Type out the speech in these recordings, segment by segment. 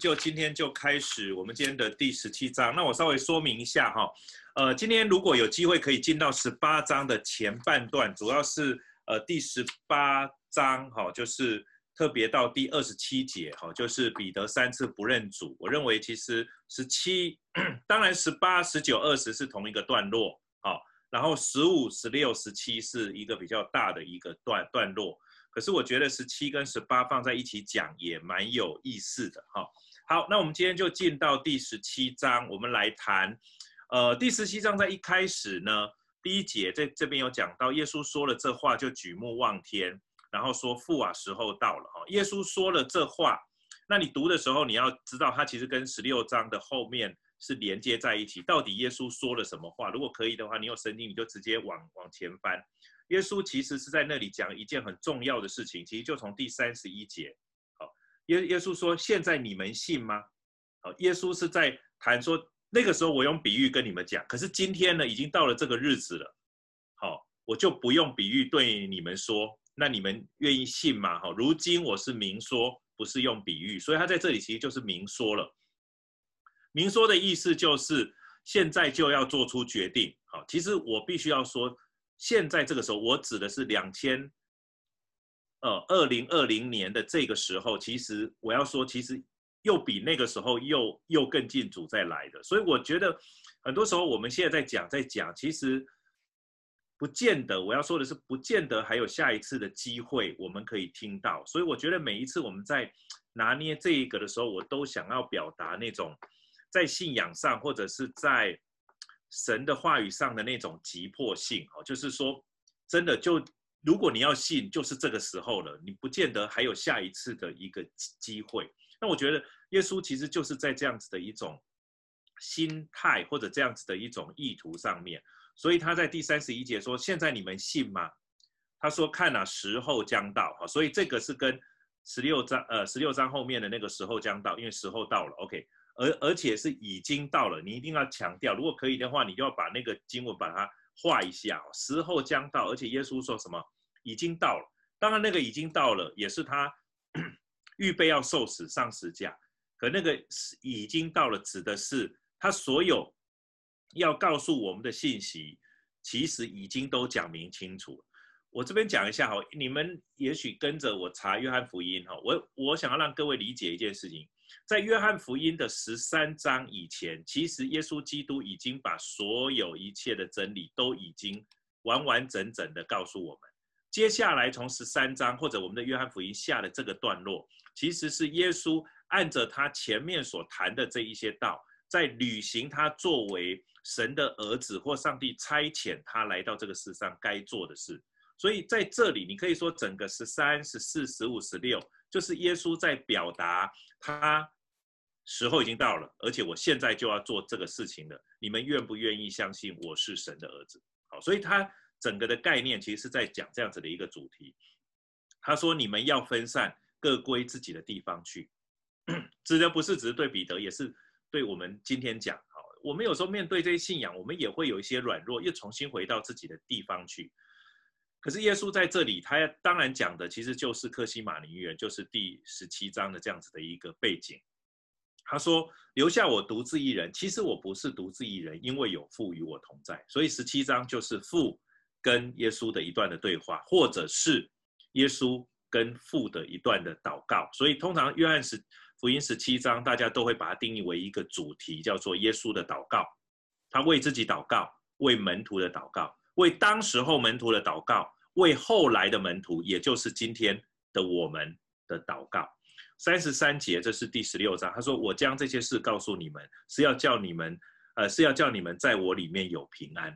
就今天就开始我们今天的第十七章。那我稍微说明一下哈，呃，今天如果有机会可以进到十八章的前半段，主要是呃第十八章哈，就是特别到第二十七节哈，就是彼得三次不认主。我认为其实十七，当然十八、十九、二十是同一个段落，好，然后十五、十六、十七是一个比较大的一个段段落。可是我觉得十七跟十八放在一起讲也蛮有意思的哈。好，那我们今天就进到第十七章，我们来谈。呃，第十七章在一开始呢，第一节在这边有讲到，耶稣说了这话就举目望天，然后说父啊，时候到了哈。耶稣说了这话，那你读的时候你要知道，它其实跟十六章的后面是连接在一起。到底耶稣说了什么话？如果可以的话，你有圣经你就直接往往前翻。耶稣其实是在那里讲一件很重要的事情，其实就从第三十一节，耶耶稣说：“现在你们信吗？”好，耶稣是在谈说那个时候我用比喻跟你们讲，可是今天呢，已经到了这个日子了，好，我就不用比喻对你们说，那你们愿意信吗？好，如今我是明说，不是用比喻，所以他在这里其实就是明说了。明说的意思就是现在就要做出决定，好，其实我必须要说。现在这个时候，我指的是两千，呃，二零二零年的这个时候，其实我要说，其实又比那个时候又又更近主再来的。所以我觉得，很多时候我们现在在讲在讲，其实不见得。我要说的是，不见得还有下一次的机会我们可以听到。所以我觉得每一次我们在拿捏这一个的时候，我都想要表达那种在信仰上或者是在。神的话语上的那种急迫性，哦，就是说，真的就如果你要信，就是这个时候了，你不见得还有下一次的一个机会。那我觉得耶稣其实就是在这样子的一种心态或者这样子的一种意图上面，所以他在第三十一节说：“现在你们信吗？”他说：“看哪，时候将到。”哈，所以这个是跟十六章呃十六章后面的那个时候将到，因为时候到了。OK。而而且是已经到了，你一定要强调，如果可以的话，你就要把那个经文把它画一下。时候将到，而且耶稣说什么？已经到了。当然，那个已经到了，也是他 预备要受死上十架。可那个是已经到了，指的是他所有要告诉我们的信息，其实已经都讲明清楚。我这边讲一下哈，你们也许跟着我查约翰福音哈，我我想要让各位理解一件事情。在约翰福音的十三章以前，其实耶稣基督已经把所有一切的真理都已经完完整整的告诉我们。接下来从十三章或者我们的约翰福音下的这个段落，其实是耶稣按着他前面所谈的这一些道，在履行他作为神的儿子或上帝差遣他来到这个世上该做的事。所以在这里，你可以说整个十三、十四、十五、十六。就是耶稣在表达，他时候已经到了，而且我现在就要做这个事情了。你们愿不愿意相信我是神的儿子？好，所以他整个的概念其实是在讲这样子的一个主题。他说：“你们要分散，各归自己的地方去。”指的不是只是对彼得，也是对我们今天讲。好，我们有时候面对这些信仰，我们也会有一些软弱，又重新回到自己的地方去。可是耶稣在这里，他当然讲的其实就是克西马尼园，就是第十七章的这样子的一个背景。他说：“留下我独自一人，其实我不是独自一人，因为有父与我同在。”所以十七章就是父跟耶稣的一段的对话，或者是耶稣跟父的一段的祷告。所以通常约翰十福音十七章，大家都会把它定义为一个主题，叫做耶稣的祷告。他为自己祷告，为门徒的祷告。为当时候门徒的祷告，为后来的门徒，也就是今天的我们的祷告。三十三节，这是第十六章。他说：“我将这些事告诉你们，是要叫你们，呃，是要叫你们在我里面有平安。”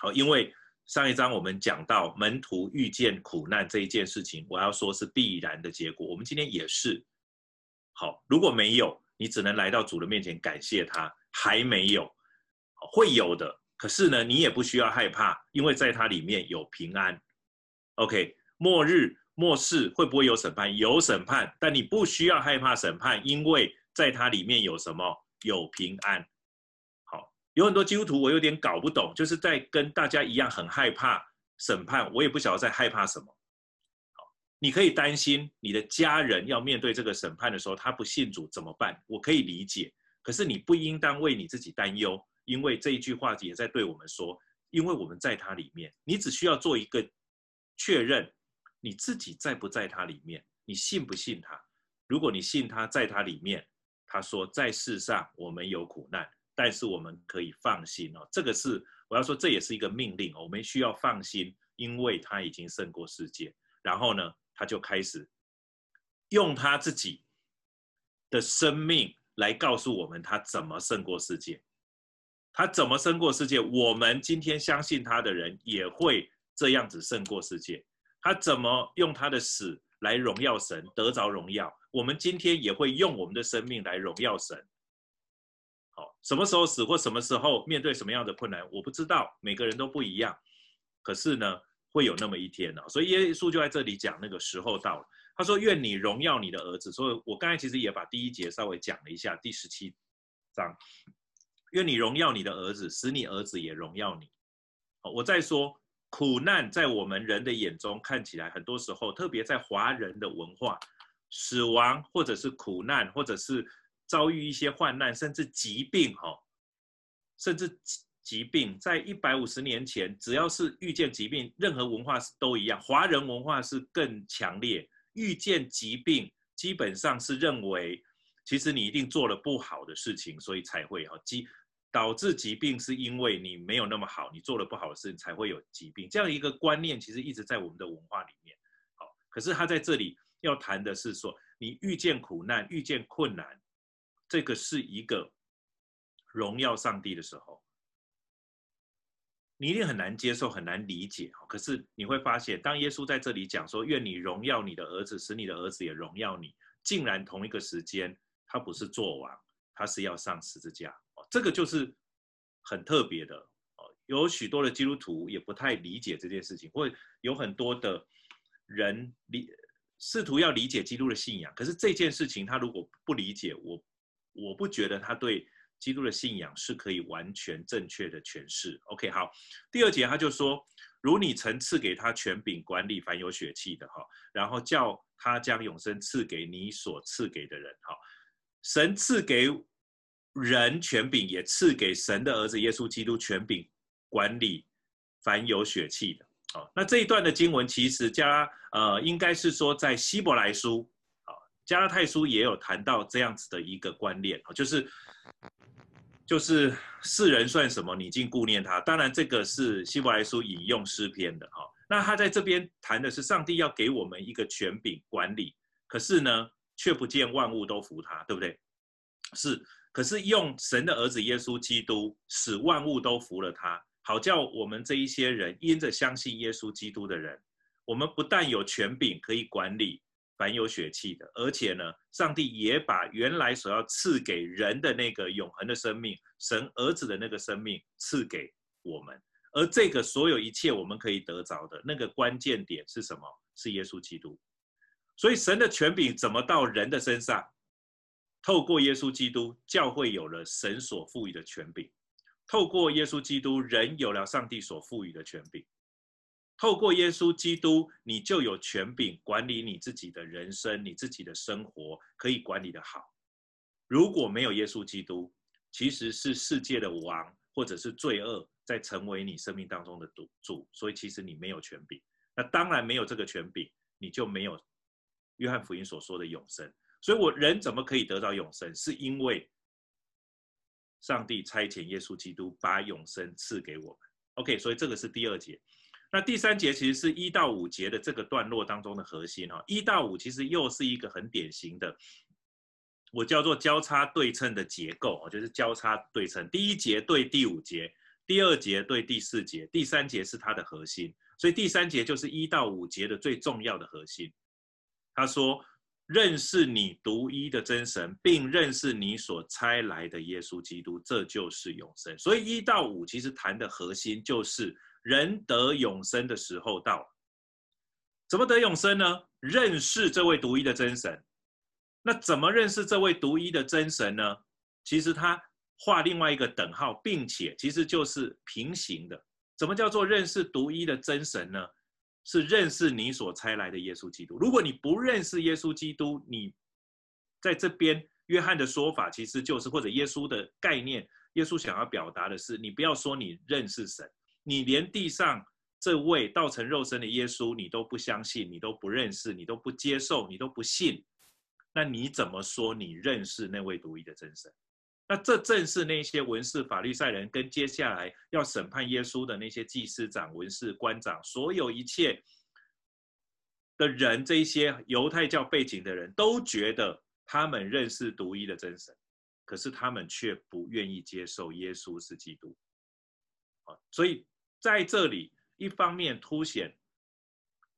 好，因为上一章我们讲到门徒遇见苦难这一件事情，我要说是必然的结果。我们今天也是。好，如果没有，你只能来到主的面前感谢他。还没有，会有的。可是呢，你也不需要害怕，因为在它里面有平安。OK，末日末世会不会有审判？有审判，但你不需要害怕审判，因为在它里面有什么？有平安。有很多基督徒我有点搞不懂，就是在跟大家一样很害怕审判，我也不晓得在害怕什么。好，你可以担心你的家人要面对这个审判的时候，他不信主怎么办？我可以理解，可是你不应当为你自己担忧，因为这一句话也在对我们说，因为我们在他里面，你只需要做一个确认，你自己在不在他里面，你信不信他？如果你信他在他里面，他说在世上我们有苦难，但是我们可以放心哦，这个是我要说，这也是一个命令，我们需要放心，因为他已经胜过世界。然后呢，他就开始用他自己的生命来告诉我们他怎么胜过世界，他怎么胜过世界？我们今天相信他的人也会这样子胜过世界。他怎么用他的死来荣耀神，得着荣耀？我们今天也会用我们的生命来荣耀神。什么时候死或什么时候面对什么样的困难，我不知道，每个人都不一样。可是呢，会有那么一天呢，所以耶稣就在这里讲那个时候到了。他说：“愿你荣耀你的儿子。”所以我刚才其实也把第一节稍微讲了一下，第十七章：“愿你荣耀你的儿子，使你儿子也荣耀你。”我再说，苦难在我们人的眼中看起来，很多时候，特别在华人的文化，死亡或者是苦难，或者是遭遇一些患难，甚至疾病，哈，甚至。疾病在一百五十年前，只要是遇见疾病，任何文化是都一样。华人文化是更强烈，遇见疾病基本上是认为，其实你一定做了不好的事情，所以才会哈疾导致疾病，是因为你没有那么好，你做了不好的事情才会有疾病。这样一个观念其实一直在我们的文化里面。好，可是他在这里要谈的是说，你遇见苦难、遇见困难，这个是一个荣耀上帝的时候。你一定很难接受，很难理解。可是你会发现，当耶稣在这里讲说“愿你荣耀你的儿子，使你的儿子也荣耀你”，竟然同一个时间，他不是做王，他是要上十字架。哦，这个就是很特别的。哦，有许多的基督徒也不太理解这件事情，或有很多的人理试图要理解基督的信仰。可是这件事情，他如果不理解，我我不觉得他对。基督的信仰是可以完全正确的诠释。OK，好，第二节他就说：“如你曾赐给他权柄管理凡有血气的哈，然后叫他将永生赐给你所赐给的人哈。神赐给人权柄，也赐给神的儿子耶稣基督权柄管理凡有血气的。好，那这一段的经文其实加呃应该是说在希伯来书，加拉太书也有谈到这样子的一个观念啊，就是。就是世人算什么？你竟顾念他。当然，这个是希伯来书引用诗篇的哈。那他在这边谈的是上帝要给我们一个权柄管理，可是呢，却不见万物都服他，对不对？是，可是用神的儿子耶稣基督使万物都服了他，好叫我们这一些人因着相信耶稣基督的人，我们不但有权柄可以管理。凡有血气的，而且呢，上帝也把原来所要赐给人的那个永恒的生命，神儿子的那个生命赐给我们。而这个所有一切我们可以得着的那个关键点是什么？是耶稣基督。所以神的权柄怎么到人的身上？透过耶稣基督，教会有了神所赋予的权柄；透过耶稣基督，人有了上帝所赋予的权柄。透过耶稣基督，你就有权柄管理你自己的人生，你自己的生活可以管理得好。如果没有耶稣基督，其实是世界的王或者是罪恶在成为你生命当中的赌注，所以其实你没有权柄。那当然没有这个权柄，你就没有约翰福音所说的永生。所以我人怎么可以得到永生？是因为上帝差遣耶稣基督把永生赐给我们。OK，所以这个是第二节。那第三节其实是一到五节的这个段落当中的核心哈，一到五其实又是一个很典型的，我叫做交叉对称的结构，就是交叉对称。第一节对第五节，第二节对第四节，第三节是它的核心，所以第三节就是一到五节的最重要的核心。他说：“认识你独一的真神，并认识你所差来的耶稣基督，这就是永生。”所以一到五其实谈的核心就是。人得永生的时候到了，怎么得永生呢？认识这位独一的真神。那怎么认识这位独一的真神呢？其实他画另外一个等号，并且其实就是平行的。怎么叫做认识独一的真神呢？是认识你所差来的耶稣基督。如果你不认识耶稣基督，你在这边约翰的说法其实就是，或者耶稣的概念，耶稣想要表达的是，你不要说你认识神，你连地上这位道成肉身的耶稣你都不相信，你都不认识，你都不接受，你都不信，那你怎么说你认识那位独一的真神？那这正是那些文士、法律赛人跟接下来要审判耶稣的那些祭司长、文士、官长，所有一切的人，这些犹太教背景的人都觉得他们认识独一的真神，可是他们却不愿意接受耶稣是基督。啊，所以在这里，一方面凸显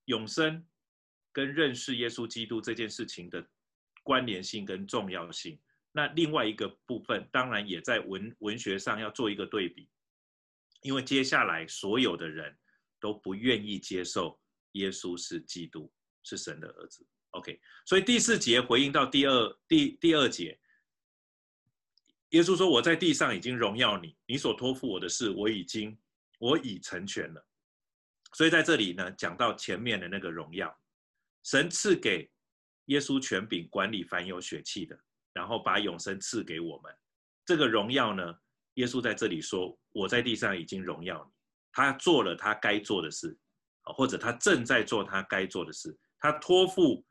永生跟认识耶稣基督这件事情的关联性跟重要性。那另外一个部分，当然也在文文学上要做一个对比，因为接下来所有的人都不愿意接受耶稣是基督，是神的儿子。OK，所以第四节回应到第二第第二节，耶稣说：“我在地上已经荣耀你，你所托付我的事，我已经我已成全了。”所以在这里呢，讲到前面的那个荣耀，神赐给耶稣权柄管理凡有血气的。然后把永生赐给我们，这个荣耀呢？耶稣在这里说：“我在地上已经荣耀你。”他做了他该做的事，或者他正在做他该做的事。他托付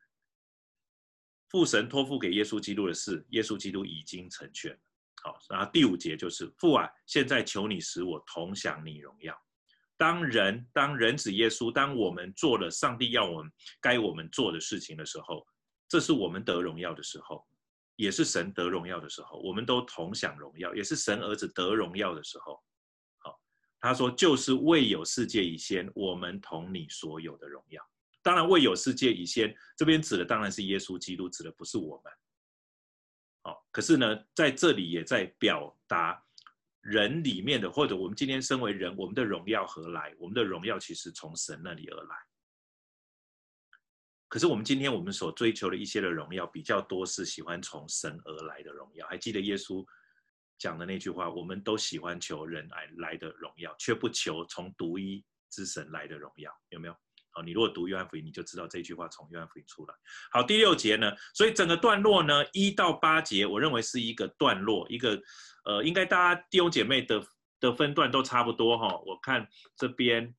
父神托付给耶稣基督的事，耶稣基督已经成全了。好，然后第五节就是父啊，现在求你使我同享你荣耀。当人当人子耶稣，当我们做了上帝要我们该我们做的事情的时候，这是我们得荣耀的时候。也是神得荣耀的时候，我们都同享荣耀；也是神儿子得荣耀的时候。好，他说就是未有世界以先，我们同你所有的荣耀。当然，未有世界以先，这边指的当然是耶稣基督，指的不是我们。哦，可是呢，在这里也在表达人里面的，或者我们今天身为人，我们的荣耀何来？我们的荣耀其实从神那里而来。可是我们今天我们所追求的一些的荣耀比较多，是喜欢从神而来的荣耀。还记得耶稣讲的那句话：我们都喜欢求人来来的荣耀，却不求从独一之神来的荣耀。有没有？好，你如果读约翰福音，你就知道这句话从约翰福音出来。好，第六节呢？所以整个段落呢，一到八节，我认为是一个段落，一个呃，应该大家弟兄姐妹的的分段都差不多哈。我看这边。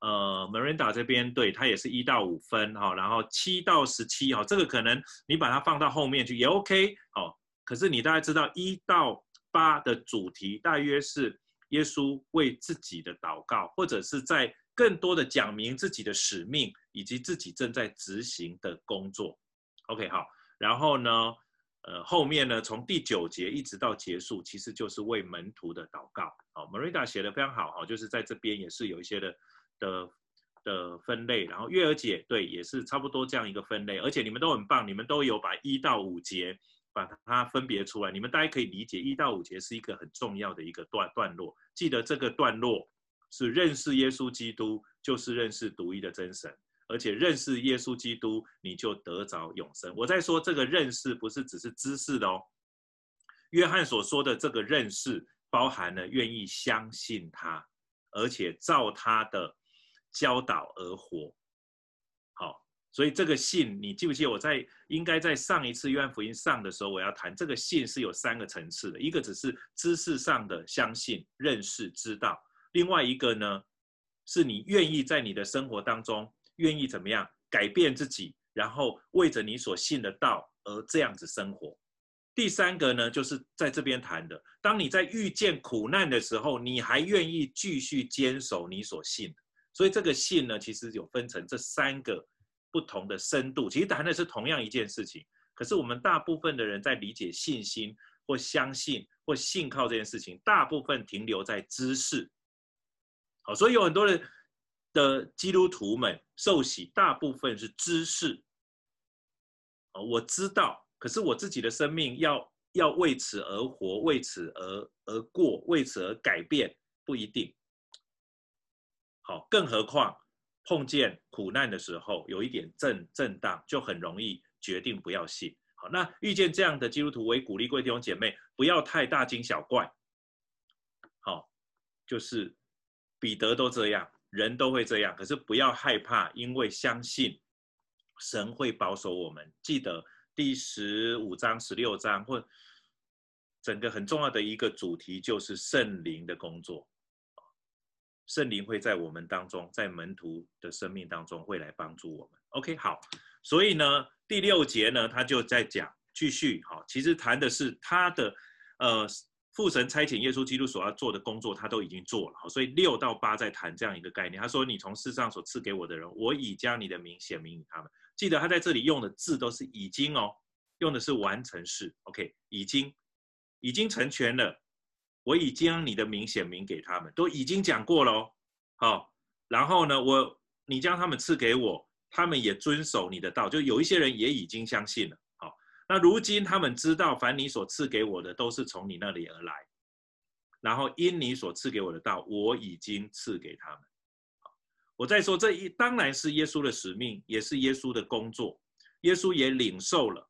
呃，Miranda 这边对他也是一到五分哈，然后七到十七哈，这个可能你把它放到后面去也 OK 哦。可是你大概知道一到八的主题大约是耶稣为自己的祷告，或者是在更多的讲明自己的使命以及自己正在执行的工作。OK 好，然后呢，呃后面呢从第九节一直到结束，其实就是为门徒的祷告。好，Marita 写的非常好哈，就是在这边也是有一些的。的的分类，然后月儿姐对也是差不多这样一个分类，而且你们都很棒，你们都有把一到五节把它分别出来，你们大家可以理解一到五节是一个很重要的一个段段落，记得这个段落是认识耶稣基督，就是认识独一的真神，而且认识耶稣基督你就得着永生。我在说这个认识不是只是知识的哦，约翰所说的这个认识包含了愿意相信他，而且照他的。教导而活，好，所以这个信，你记不记得我在应该在上一次约翰福音上的时候，我要谈这个信是有三个层次的，一个只是知识上的相信、认识、知道，另外一个呢，是你愿意在你的生活当中愿意怎么样改变自己，然后为着你所信的道而这样子生活。第三个呢，就是在这边谈的，当你在遇见苦难的时候，你还愿意继续坚守你所信的。所以这个信呢，其实有分成这三个不同的深度，其实谈的是同样一件事情。可是我们大部分的人在理解信心或相信或信靠这件事情，大部分停留在知识。好，所以有很多人的基督徒们受洗，大部分是知识。我知道，可是我自己的生命要要为此而活，为此而而过，为此而改变，不一定。好，更何况碰见苦难的时候，有一点震震荡，就很容易决定不要信。好，那遇见这样的基督徒，我也鼓励各位弟兄姐妹不要太大惊小怪。好，就是彼得都这样，人都会这样，可是不要害怕，因为相信神会保守我们。记得第十五章、十六章或整个很重要的一个主题就是圣灵的工作。圣灵会在我们当中，在门徒的生命当中会来帮助我们。OK，好，所以呢，第六节呢，他就在讲继续，好，其实谈的是他的，呃，父神差遣耶稣基督所要做的工作，他都已经做了。所以六到八在谈这样一个概念。他说：“你从世上所赐给我的人，我已将你的名显明于他们。”记得他在这里用的字都是已经哦，用的是完成式。OK，已经，已经成全了。我已将你的名显明给他们，都已经讲过了哦。好，然后呢，我你将他们赐给我，他们也遵守你的道，就有一些人也已经相信了。那如今他们知道，凡你所赐给我的，都是从你那里而来。然后因你所赐给我的道，我已经赐给他们。我再说，这一当然是耶稣的使命，也是耶稣的工作，耶稣也领受了。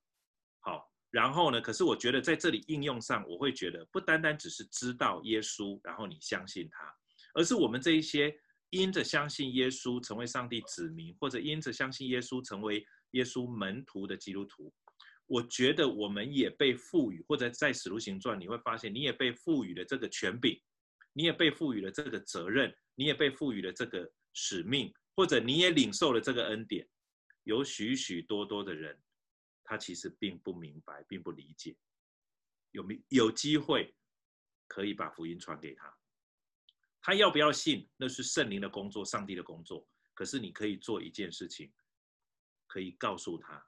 好然后呢，可是我觉得在这里应用上，我会觉得不单单只是知道耶稣，然后你相信他，而是我们这一些因着相信耶稣成为上帝子民，或者因着相信耶稣成为耶稣门徒的基督徒，我觉得我们也被赋予，或者在使徒行传你会发现，你也被赋予了这个权柄，你也被赋予了这个责任，你也被赋予了这个使命，或者你也领受了这个恩典，有许许多多的人。他其实并不明白，并不理解，有没有机会可以把福音传给他？他要不要信？那是圣灵的工作，上帝的工作。可是你可以做一件事情，可以告诉他，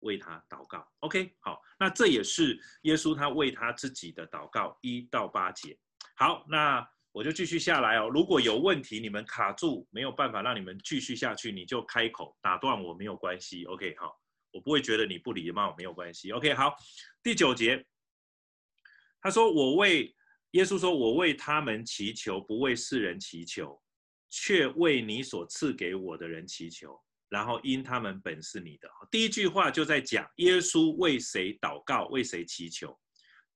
为他祷告。OK，好，那这也是耶稣他为他自己的祷告，一到八节。好，那我就继续下来哦。如果有问题，你们卡住没有办法让你们继续下去，你就开口打断我，没有关系。OK，好。我不会觉得你不礼貌，没有关系。OK，好，第九节，他说：“我为耶稣说，我为他们祈求，不为世人祈求，却为你所赐给我的人祈求。然后因他们本是你的。”第一句话就在讲耶稣为谁祷告，为谁祈求。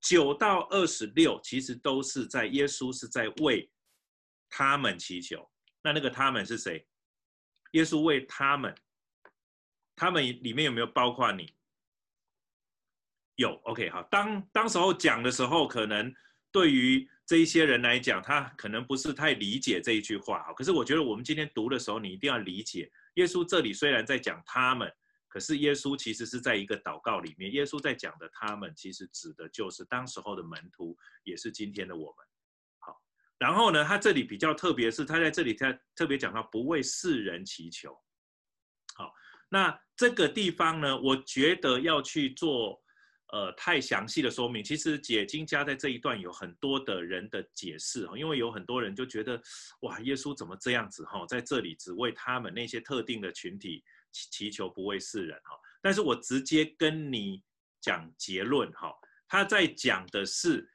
九到二十六其实都是在耶稣是在为他们祈求。那那个他们是谁？耶稣为他们。他们里面有没有包括你？有，OK，好。当当时候讲的时候，可能对于这一些人来讲，他可能不是太理解这一句话。可是我觉得我们今天读的时候，你一定要理解，耶稣这里虽然在讲他们，可是耶稣其实是在一个祷告里面。耶稣在讲的他们，其实指的就是当时候的门徒，也是今天的我们。好，然后呢，他这里比较特别是，他在这里他特别讲到不为世人祈求。好。那这个地方呢，我觉得要去做，呃，太详细的说明。其实解经家在这一段有很多的人的解释哈，因为有很多人就觉得，哇，耶稣怎么这样子哈，在这里只为他们那些特定的群体祈求，不为世人哈。但是我直接跟你讲结论哈，他在讲的是。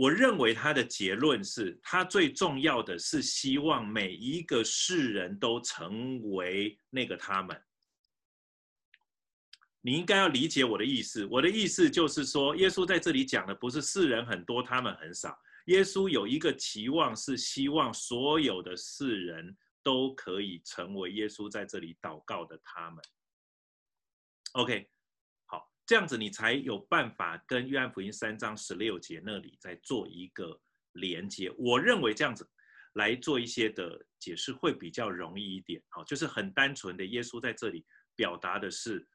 我认为他的结论是，他最重要的是希望每一个世人都成为那个他们。你应该要理解我的意思。我的意思就是说，耶稣在这里讲的不是世人很多，他们很少。耶稣有一个期望，是希望所有的世人都可以成为耶稣在这里祷告的他们。OK 好。这样子你才有办法跟约翰福音三章十六节那里再做一个连接。我认为这样子来做一些的解释会比较容易一点。好，就是很单纯的，耶稣在这里表达的是，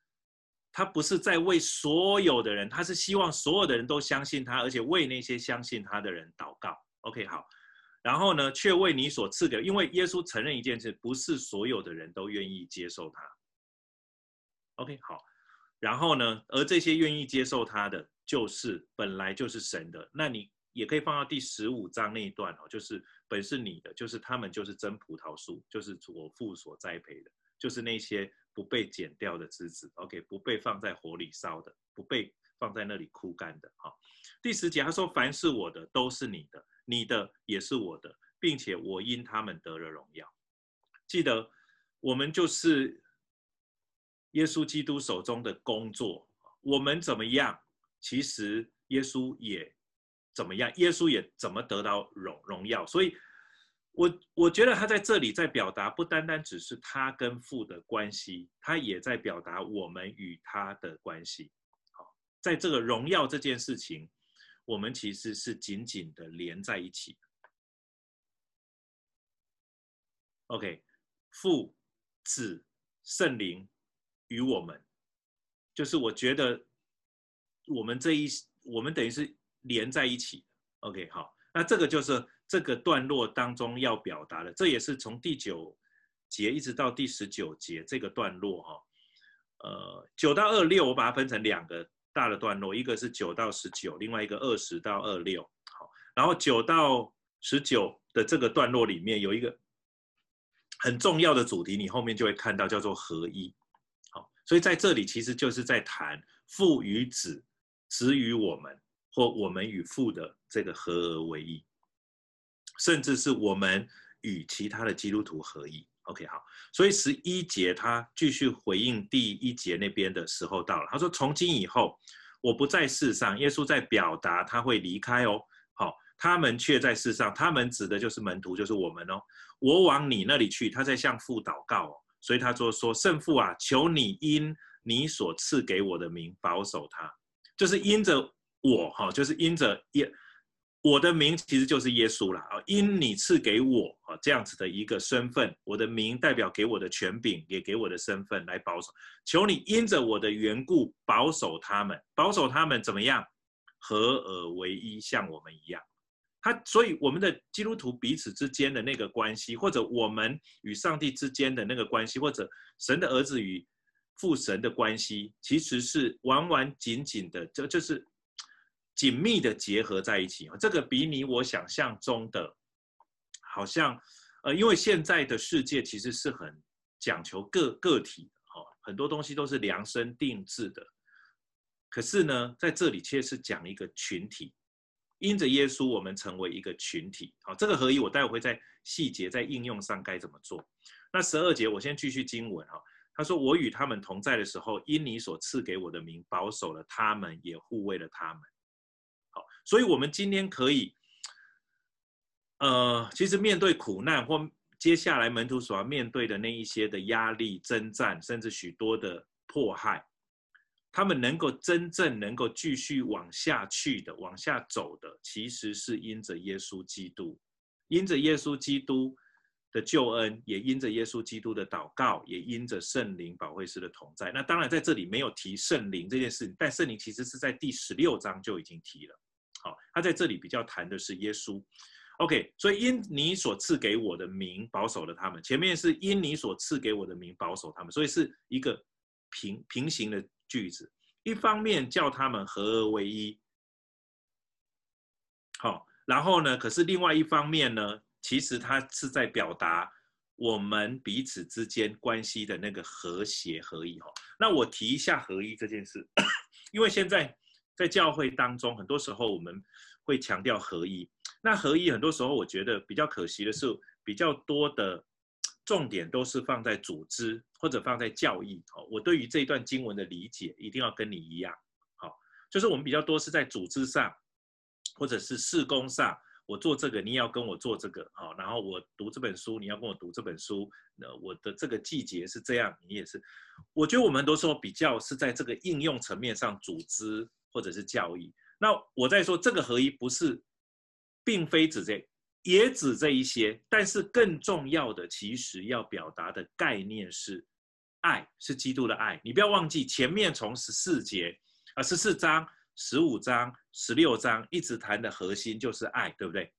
他不是在为所有的人，他是希望所有的人都相信他，而且为那些相信他的人祷告。OK，好。然后呢，却为你所赐的，因为耶稣承认一件事，不是所有的人都愿意接受他。OK，好。然后呢，而这些愿意接受他的，就是本来就是神的。那你也可以放到第十五章那一段哦，就是本是你的，就是他们就是真葡萄树，就是我父所栽培的，就是那些不被剪掉的枝子，OK，不被放在火里烧的，不被放在那里枯干的。好，第十节他说：“凡是我的，都是你的，你的也是我的，并且我因他们得了荣耀。”记得我们就是。耶稣基督手中的工作，我们怎么样？其实耶稣也怎么样？耶稣也怎么得到荣荣耀？所以我我觉得他在这里在表达，不单单只是他跟父的关系，他也在表达我们与他的关系。好，在这个荣耀这件事情，我们其实是紧紧的连在一起。OK，父、子、圣灵与我们，就是我觉得我们这一我们等于是连在一起。OK，好，那这个就是。这个段落当中要表达的，这也是从第九节一直到第十九节这个段落哈，呃，九到二六我把它分成两个大的段落，一个是九到十九，另外一个二十到二六。好，然后九到十九的这个段落里面有一个很重要的主题，你后面就会看到叫做合一。好，所以在这里其实就是在谈父与子、子与我们或我们与父的这个合而为一。甚至是我们与其他的基督徒合一，OK，好，所以十一节他继续回应第一节那边的时候到了，他说：“从今以后，我不在世上。”耶稣在表达他会离开哦，好，他们却在世上，他们指的就是门徒，就是我们哦。我往你那里去，他在向父祷告哦，所以他说：“说圣父啊，求你因你所赐给我的名保守他，就是因着我哈，就是因着耶。”我的名其实就是耶稣了啊！因你赐给我啊这样子的一个身份，我的名代表给我的权柄，也给我的身份来保守。求你因着我的缘故保守他们，保守他们怎么样？合而为一，像我们一样。他所以我们的基督徒彼此之间的那个关系，或者我们与上帝之间的那个关系，或者神的儿子与父神的关系，其实是完完紧紧的，这就是。紧密的结合在一起啊，这个比你我想象中的，好像，呃，因为现在的世界其实是很讲求个个体的，哈，很多东西都是量身定制的。可是呢，在这里却是讲一个群体，因着耶稣，我们成为一个群体。好，这个合一，我待会会在细节在应用上该怎么做。那十二节，我先继续经文哈。他说：“我与他们同在的时候，因你所赐给我的名，保守了他们，也护卫了他们。”所以，我们今天可以，呃，其实面对苦难或接下来门徒所要面对的那一些的压力、征战，甚至许多的迫害，他们能够真正能够继续往下去的、往下走的，其实是因着耶稣基督，因着耶稣基督的救恩，也因着耶稣基督的祷告，也因着圣灵保惠师的同在。那当然在这里没有提圣灵这件事，但圣灵其实是在第十六章就已经提了。好，他在这里比较谈的是耶稣，OK，所以因你所赐给我的名保守了他们，前面是因你所赐给我的名保守他们，所以是一个平平行的句子，一方面叫他们合而为一，好，然后呢，可是另外一方面呢，其实他是在表达我们彼此之间关系的那个和谐合一哈。那我提一下合一这件事，因为现在。在教会当中，很多时候我们会强调合一。那合一很多时候，我觉得比较可惜的是，比较多的重点都是放在组织或者放在教义。好，我对于这一段经文的理解一定要跟你一样。好，就是我们比较多是在组织上，或者是事工上，我做这个，你要跟我做这个。好，然后我读这本书，你要跟我读这本书。那我的这个季节是这样，你也是。我觉得我们很多时候比较是在这个应用层面上组织。或者是教义，那我在说这个合一不是，并非指这，也指这一些，但是更重要的，其实要表达的概念是，爱是基督的爱。你不要忘记前面从十四节啊，十四章、十五章、十六章一直谈的核心就是爱，对不对？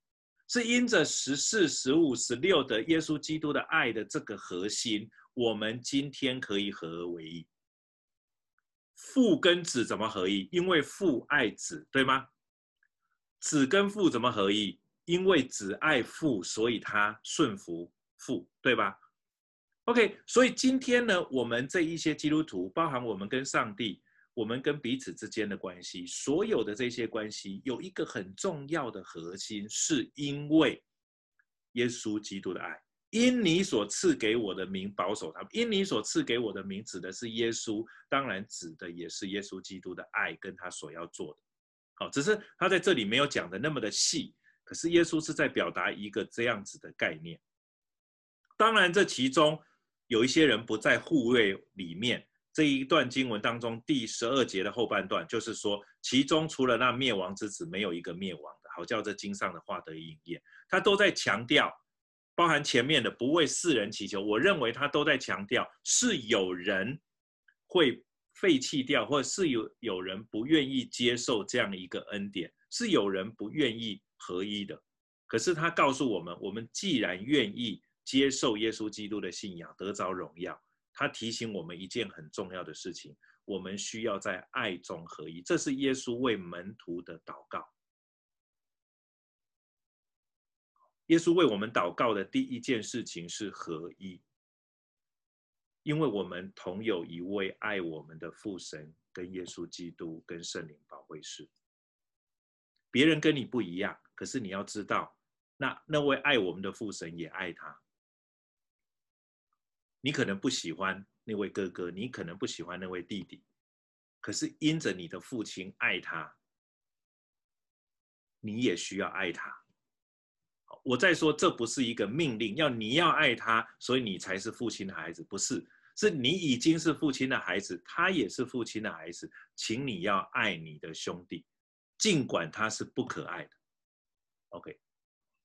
是因着十四、十五、十六的耶稣基督的爱的这个核心，我们今天可以合而为一。父跟子怎么合一？因为父爱子，对吗？子跟父怎么合一？因为子爱父，所以他顺服父，对吧？OK，所以今天呢，我们这一些基督徒，包含我们跟上帝，我们跟彼此之间的关系，所有的这些关系，有一个很重要的核心，是因为耶稣基督的爱。因你所赐给我的名保守他们，因你所赐给我的名指的是耶稣，当然指的也是耶稣基督的爱跟他所要做的。好，只是他在这里没有讲的那么的细，可是耶稣是在表达一个这样子的概念。当然，这其中有一些人不在护卫里面。这一段经文当中第十二节的后半段，就是说，其中除了那灭亡之子，没有一个灭亡的，好叫这经上的话得应验。他都在强调，包含前面的不为世人祈求，我认为他都在强调，是有人会废弃掉，或者是有有人不愿意接受这样一个恩典，是有人不愿意合一的。可是他告诉我们，我们既然愿意接受耶稣基督的信仰，得着荣耀。他提醒我们一件很重要的事情：我们需要在爱中合一。这是耶稣为门徒的祷告。耶稣为我们祷告的第一件事情是合一，因为我们同有一位爱我们的父神，跟耶稣基督，跟圣灵保惠师。别人跟你不一样，可是你要知道，那那位爱我们的父神也爱他。你可能不喜欢那位哥哥，你可能不喜欢那位弟弟，可是因着你的父亲爱他，你也需要爱他。我再说，这不是一个命令，要你要爱他，所以你才是父亲的孩子，不是，是你已经是父亲的孩子，他也是父亲的孩子，请你要爱你的兄弟，尽管他是不可爱的。OK，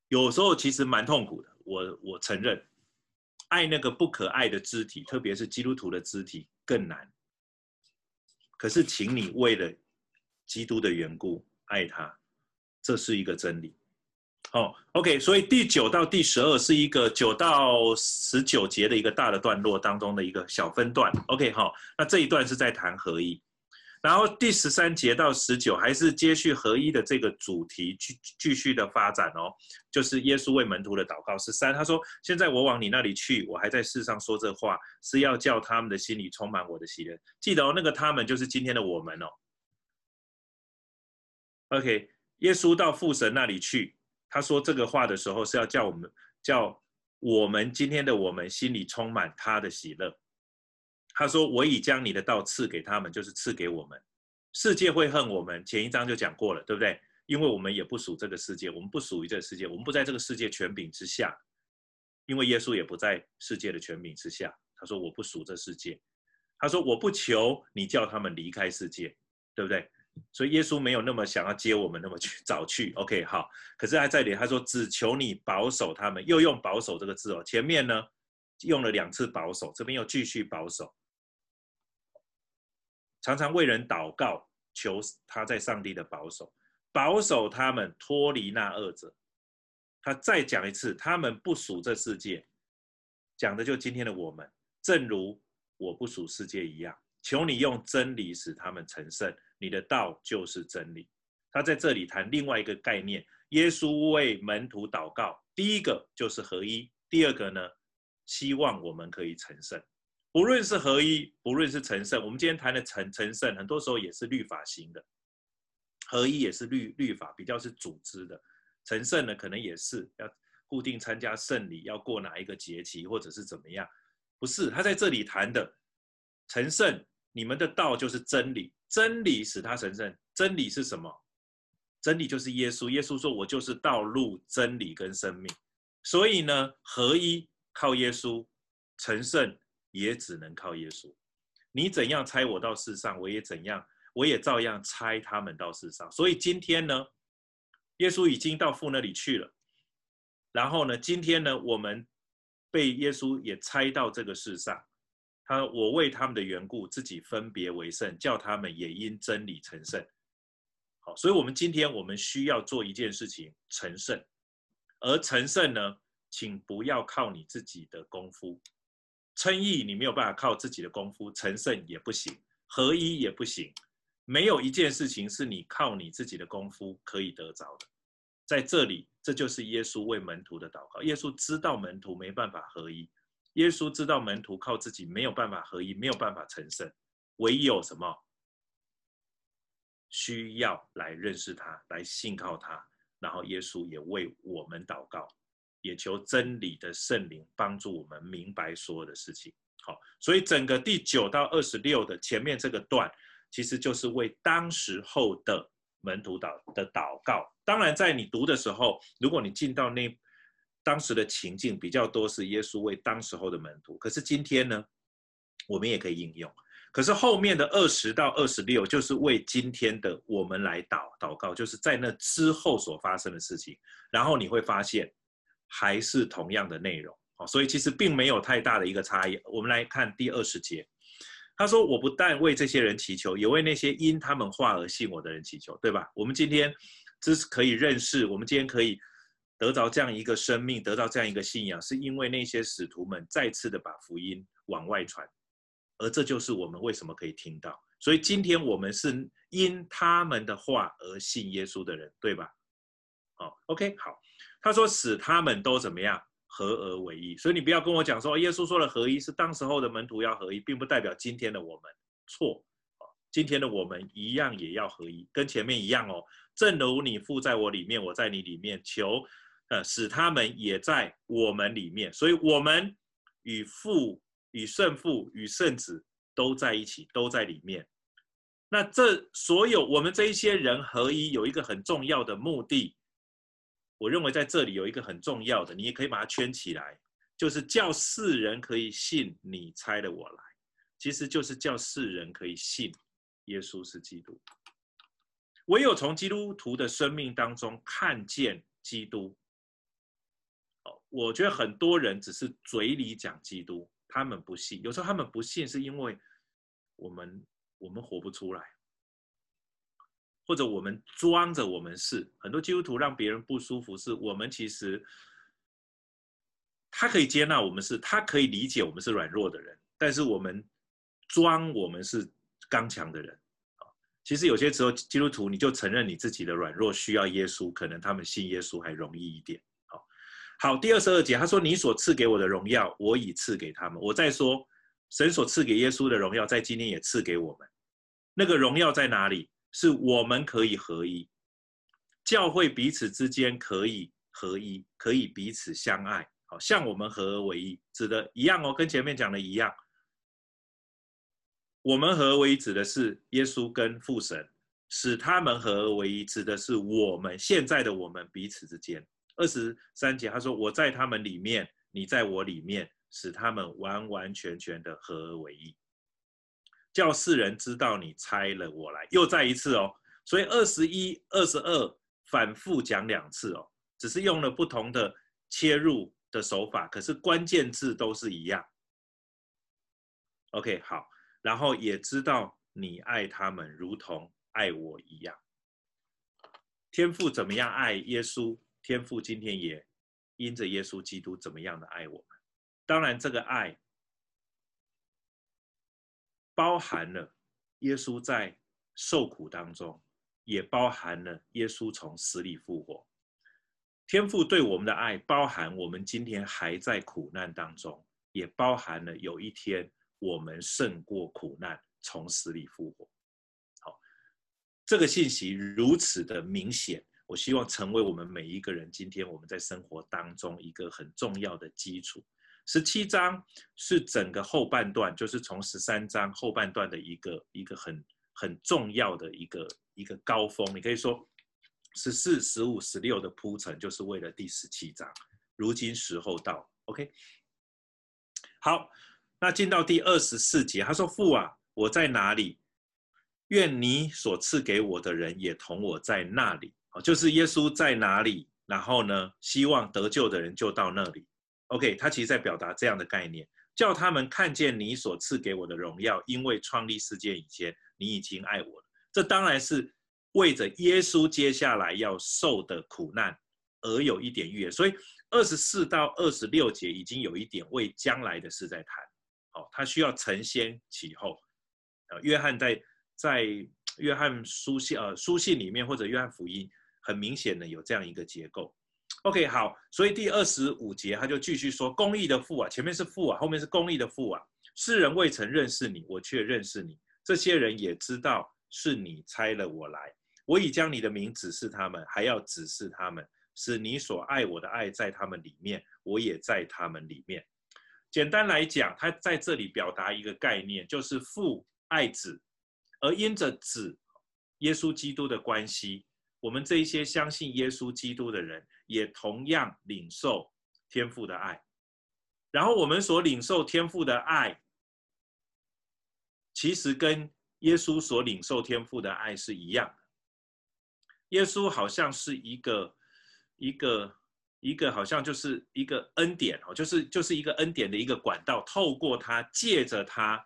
有时候其实蛮痛苦的，我我承认。爱那个不可爱的肢体，特别是基督徒的肢体更难。可是，请你为了基督的缘故爱他，这是一个真理。好，OK，所以第九到第十二是一个九到十九节的一个大的段落当中的一个小分段。OK，好，那这一段是在谈合一。然后第十三节到十九还是接续合一的这个主题，继继续的发展哦，就是耶稣为门徒的祷告。十三，他说：“现在我往你那里去，我还在世上说这话，是要叫他们的心里充满我的喜乐。”记得哦，那个他们就是今天的我们哦。OK，耶稣到父神那里去，他说这个话的时候是要叫我们，叫我们今天的我们心里充满他的喜乐。他说：“我已将你的道赐给他们，就是赐给我们。世界会恨我们，前一章就讲过了，对不对？因为我们也不属这个世界，我们不属于这个世界，我们不在这个世界权柄之下。因为耶稣也不在世界的权柄之下。他说：我不属这世界。他说：我不求你叫他们离开世界，对不对？所以耶稣没有那么想要接我们那么去早去。OK，好。可是还在里，他说：只求你保守他们，又用保守这个字哦。前面呢用了两次保守，这边又继续保守。”常常为人祷告，求他在上帝的保守，保守他们脱离那恶者。他再讲一次，他们不属这世界，讲的就今天的我们，正如我不属世界一样。求你用真理使他们成圣，你的道就是真理。他在这里谈另外一个概念，耶稣为门徒祷告，第一个就是合一，第二个呢，希望我们可以成圣。不论是合一，不论是成圣，我们今天谈的成成圣，很多时候也是律法型的；合一也是律律法，比较是组织的。成圣呢，可能也是要固定参加圣礼，要过哪一个节期，或者是怎么样？不是，他在这里谈的成圣，你们的道就是真理，真理使他成圣。真理是什么？真理就是耶稣。耶稣说：“我就是道路、真理跟生命。”所以呢，合一靠耶稣，成圣。也只能靠耶稣。你怎样差我到世上，我也怎样，我也照样差他们到世上。所以今天呢，耶稣已经到父那里去了。然后呢，今天呢，我们被耶稣也差到这个世上。他说：“我为他们的缘故，自己分别为圣，叫他们也因真理成圣。”好，所以我们今天我们需要做一件事情，成圣。而成圣呢，请不要靠你自己的功夫。称义，你没有办法靠自己的功夫，成圣也不行，合一也不行，没有一件事情是你靠你自己的功夫可以得着的。在这里，这就是耶稣为门徒的祷告。耶稣知道门徒没办法合一，耶稣知道门徒靠自己没有办法合一，没有办法成圣，唯有什么？需要来认识他，来信靠他。然后耶稣也为我们祷告。也求真理的圣灵帮助我们明白所有的事情。好，所以整个第九到二十六的前面这个段，其实就是为当时候的门徒祷的祷告。当然，在你读的时候，如果你进到那当时的情境，比较多是耶稣为当时候的门徒。可是今天呢，我们也可以应用。可是后面的二十到二十六，就是为今天的我们来祷祷告，就是在那之后所发生的事情。然后你会发现，还是同样的内容。所以其实并没有太大的一个差异。我们来看第二十节，他说：“我不但为这些人祈求，也为那些因他们话而信我的人祈求，对吧？”我们今天这是可以认识，我们今天可以得着这样一个生命，得到这样一个信仰，是因为那些使徒们再次的把福音往外传，而这就是我们为什么可以听到。所以今天我们是因他们的话而信耶稣的人，对吧？好，OK，好。他说使他们都怎么样？合而为一，所以你不要跟我讲说，耶稣说的合一，是当时候的门徒要合一，并不代表今天的我们错。今天的我们一样也要合一，跟前面一样哦。正如你父在我里面，我在你里面，求呃使他们也在我们里面。所以，我们与父、与圣父、与圣子都在一起，都在里面。那这所有我们这一些人合一，有一个很重要的目的。我认为在这里有一个很重要的，你也可以把它圈起来，就是叫世人可以信你差的我来，其实就是叫世人可以信耶稣是基督。唯有从基督徒的生命当中看见基督，我觉得很多人只是嘴里讲基督，他们不信。有时候他们不信是因为我们我们活不出来。或者我们装着我们是很多基督徒让别人不舒服，是我们其实他可以接纳我们是，他可以理解我们是软弱的人，但是我们装我们是刚强的人。其实有些时候基督徒你就承认你自己的软弱，需要耶稣，可能他们信耶稣还容易一点。好，第二十二节他说：“你所赐给我的荣耀，我已赐给他们。”我再说，神所赐给耶稣的荣耀，在今天也赐给我们。那个荣耀在哪里？是我们可以合一，教会彼此之间可以合一，可以彼此相爱，好像我们合而为一，指的一样哦，跟前面讲的一样。我们合而为一指的是耶稣跟父神，使他们合而为一指的是我们现在的我们彼此之间。二十三节他说：“我在他们里面，你在我里面，使他们完完全全的合而为一。”叫世人知道你差了我来，又再一次哦，所以二十一、二十二反复讲两次哦，只是用了不同的切入的手法，可是关键字都是一样。OK，好，然后也知道你爱他们如同爱我一样。天父怎么样爱耶稣？天父今天也因着耶稣基督怎么样的爱我们？当然，这个爱。包含了耶稣在受苦当中，也包含了耶稣从死里复活。天父对我们的爱，包含我们今天还在苦难当中，也包含了有一天我们胜过苦难，从死里复活。好，这个信息如此的明显，我希望成为我们每一个人今天我们在生活当中一个很重要的基础。十七章是整个后半段，就是从十三章后半段的一个一个很很重要的一个一个高峰。你可以说，十四、十五、十六的铺陈，就是为了第十七章。如今时候到，OK。好，那进到第二十四节，他说：“父啊，我在哪里？愿你所赐给我的人也同我在那里。”就是耶稣在哪里，然后呢，希望得救的人就到那里。OK，他其实在表达这样的概念，叫他们看见你所赐给我的荣耀，因为创立世界以前，你已经爱我了。这当然是为着耶稣接下来要受的苦难而有一点预言。所以二十四到二十六节已经有一点为将来的事在谈。哦，他需要承先启后。呃，约翰在在约翰书信呃书信里面或者约翰福音，很明显的有这样一个结构。OK，好，所以第二十五节他就继续说：“公义的父啊，前面是父啊，后面是公义的父啊。世人未曾认识你，我却认识你。这些人也知道是你差了我来。我已将你的名指示他们，还要指示他们，使你所爱我的爱在他们里面，我也在他们里面。简单来讲，他在这里表达一个概念，就是父爱子，而因着子耶稣基督的关系，我们这一些相信耶稣基督的人，也同样领受天父的爱。然后我们所领受天父的爱，其实跟耶稣所领受天父的爱是一样的。耶稣好像是一个一个一个，好像就是一个恩典哦，就是就是一个恩典的一个管道，透过他，借着他，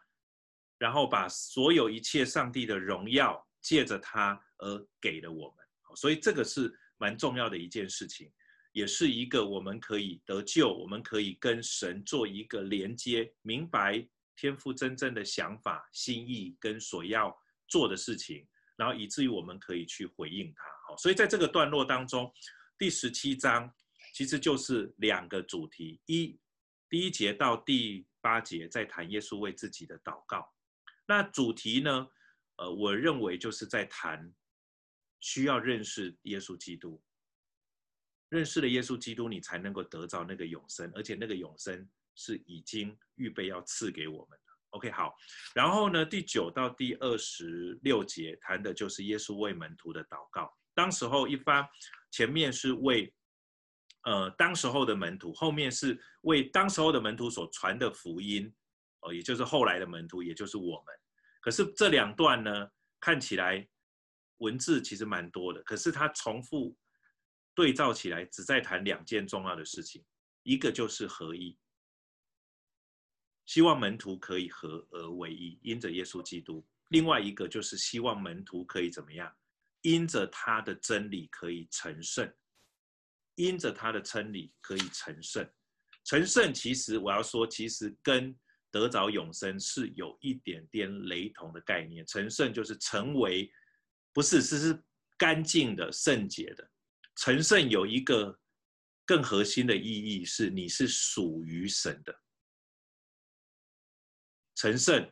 然后把所有一切上帝的荣耀借着他而给了我们。所以这个是蛮重要的一件事情。也是一个我们可以得救，我们可以跟神做一个连接，明白天父真正的想法、心意跟所要做的事情，然后以至于我们可以去回应他。好，所以在这个段落当中，第十七章其实就是两个主题：一，第一节到第八节在谈耶稣为自己的祷告。那主题呢？呃，我认为就是在谈需要认识耶稣基督。认识了耶稣基督，你才能够得到那个永生，而且那个永生是已经预备要赐给我们的。OK，好。然后呢，第九到第二十六节谈的就是耶稣为门徒的祷告。当时候一发前面是为呃当时候的门徒，后面是为当时候的门徒所传的福音，哦，也就是后来的门徒，也就是我们。可是这两段呢，看起来文字其实蛮多的，可是它重复。对照起来，只在谈两件重要的事情，一个就是合一，希望门徒可以合而为一，因着耶稣基督；另外一个就是希望门徒可以怎么样，因着他的真理可以成圣，因着他的真理可以成圣。成圣其实我要说，其实跟得着永生是有一点点雷同的概念。成圣就是成为，不是，是是干净的、圣洁的。成圣有一个更核心的意义，是你是属于神的。成圣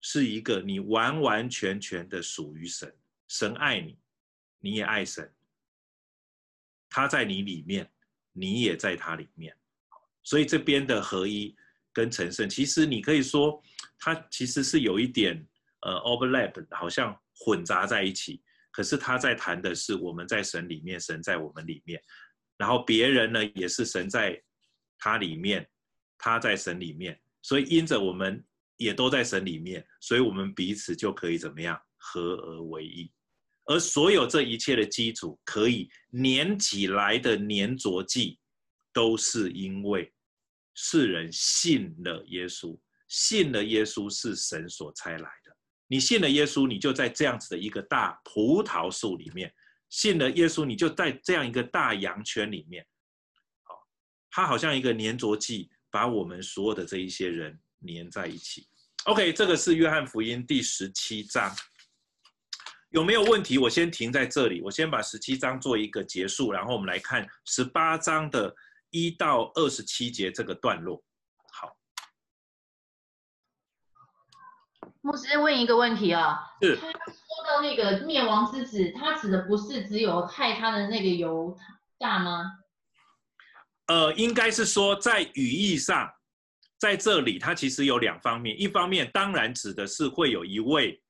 是一个你完完全全的属于神，神爱你，你也爱神，他在你里面，你也在他里面。所以这边的合一跟成圣，其实你可以说，它其实是有一点呃 overlap，好像混杂在一起。可是他在谈的是我们在神里面，神在我们里面，然后别人呢也是神在他里面，他在神里面，所以因着我们也都在神里面，所以我们彼此就可以怎么样合而为一，而所有这一切的基础可以粘起来的粘着剂，都是因为世人信了耶稣，信了耶稣是神所差来。你信了耶稣，你就在这样子的一个大葡萄树里面；信了耶稣，你就在这样一个大羊圈里面。好，它好像一个粘着剂，把我们所有的这一些人粘在一起。OK，这个是约翰福音第十七章，有没有问题？我先停在这里，我先把十七章做一个结束，然后我们来看十八章的一到二十七节这个段落。好牧师问一个问题啊，是他说到那个灭亡之子，他指的不是只有害他的那个犹大吗？呃，应该是说在语义上，在这里他其实有两方面，一方面当然指的是会有一位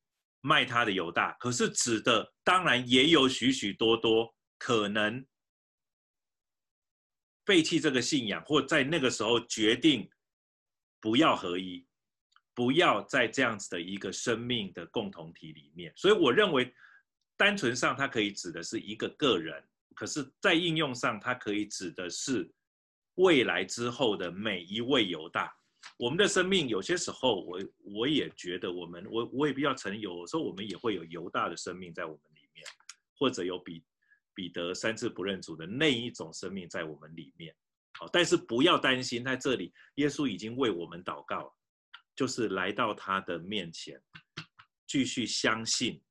卖他的犹大，可是指的当然也有许许多多可能背弃这个信仰，或在那个时候决定不要合一。不要在这样子的一个生命的共同体里面，所以我认为，单纯上它可以指的是一个个人，可是，在应用上，它可以指的是未来之后的每一位犹大。我们的生命有些时候，我我也觉得，我们我我也比较承认，有时候我们也会有犹大的生命在我们里面，或者有彼彼得三次不认主的那一种生命在我们里面。好，但是不要担心，在这里，耶稣已经为我们祷告了。就是来到他的面前，继续相信，